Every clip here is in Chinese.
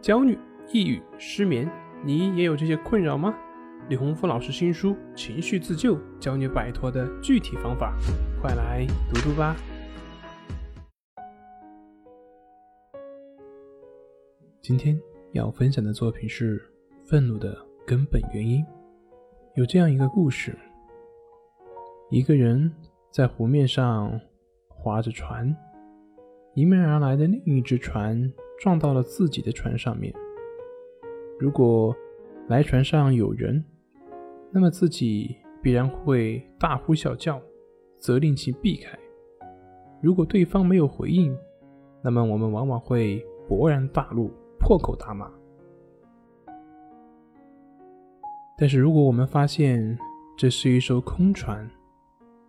焦虑、抑郁、失眠，你也有这些困扰吗？李洪福老师新书《情绪自救》教你摆脱的具体方法，快来读读吧。今天要分享的作品是愤怒的根本原因。有这样一个故事：一个人在湖面上划着船，迎面而来的另一只船。撞到了自己的船上面。如果来船上有人，那么自己必然会大呼小叫，责令其避开。如果对方没有回应，那么我们往往会勃然大怒，破口大骂。但是如果我们发现这是一艘空船，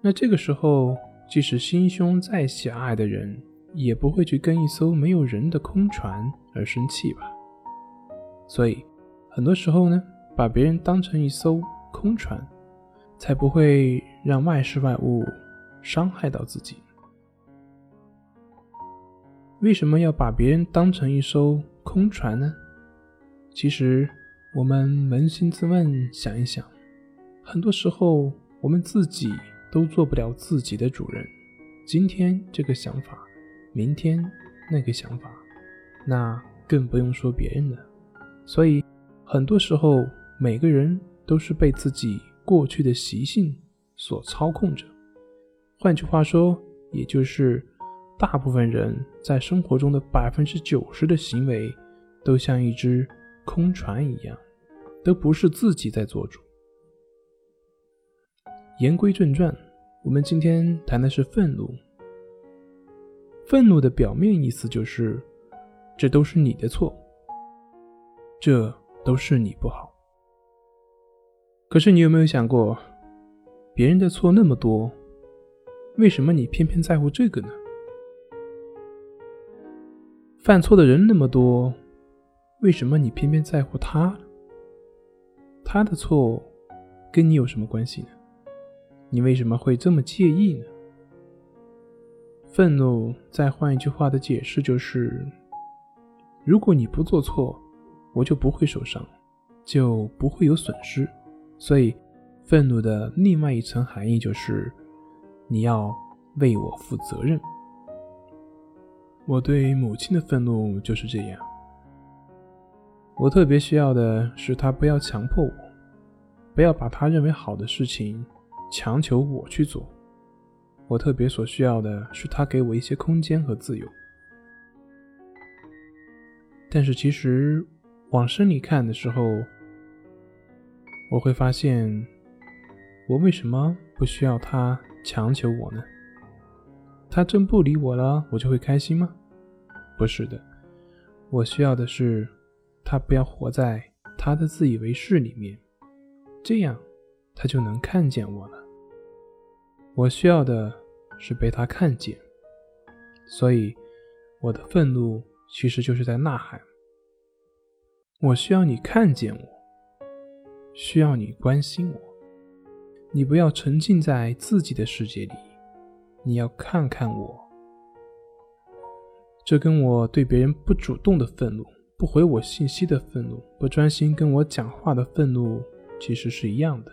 那这个时候，即使心胸再狭隘的人，也不会去跟一艘没有人的空船而生气吧。所以，很多时候呢，把别人当成一艘空船，才不会让外事外物伤害到自己。为什么要把别人当成一艘空船呢？其实，我们扪心自问，想一想，很多时候我们自己都做不了自己的主人。今天这个想法。明天那个想法，那更不用说别人了。所以，很多时候每个人都是被自己过去的习性所操控着。换句话说，也就是大部分人在生活中的百分之九十的行为，都像一只空船一样，都不是自己在做主。言归正传，我们今天谈的是愤怒。愤怒的表面意思就是，这都是你的错，这都是你不好。可是你有没有想过，别人的错那么多，为什么你偏偏在乎这个呢？犯错的人那么多，为什么你偏偏在乎他？他的错跟你有什么关系呢？你为什么会这么介意呢？愤怒，再换一句话的解释就是：如果你不做错，我就不会受伤，就不会有损失。所以，愤怒的另外一层含义就是，你要为我负责任。我对母亲的愤怒就是这样。我特别需要的是，她不要强迫我，不要把她认为好的事情强求我去做。我特别所需要的是他给我一些空间和自由，但是其实往深里看的时候，我会发现，我为什么不需要他强求我呢？他真不理我了，我就会开心吗？不是的，我需要的是他不要活在他的自以为是里面，这样他就能看见我了。我需要的。是被他看见，所以我的愤怒其实就是在呐喊：我需要你看见我，需要你关心我。你不要沉浸在自己的世界里，你要看看我。这跟我对别人不主动的愤怒、不回我信息的愤怒、不专心跟我讲话的愤怒其实是一样的，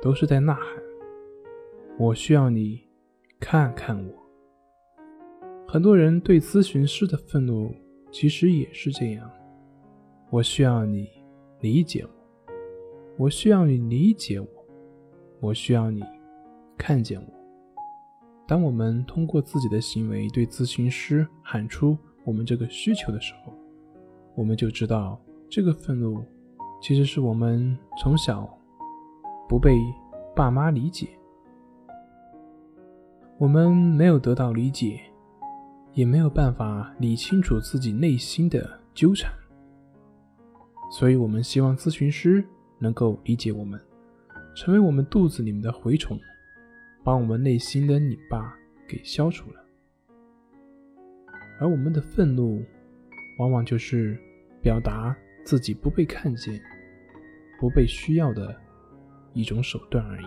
都是在呐喊：我需要你。看看我，很多人对咨询师的愤怒其实也是这样。我需要你理解我，我需要你理解我，我需要你看见我。当我们通过自己的行为对咨询师喊出我们这个需求的时候，我们就知道这个愤怒其实是我们从小不被爸妈理解。我们没有得到理解，也没有办法理清楚自己内心的纠缠，所以我们希望咨询师能够理解我们，成为我们肚子里面的蛔虫，把我们内心的拧巴给消除了。而我们的愤怒，往往就是表达自己不被看见、不被需要的一种手段而已。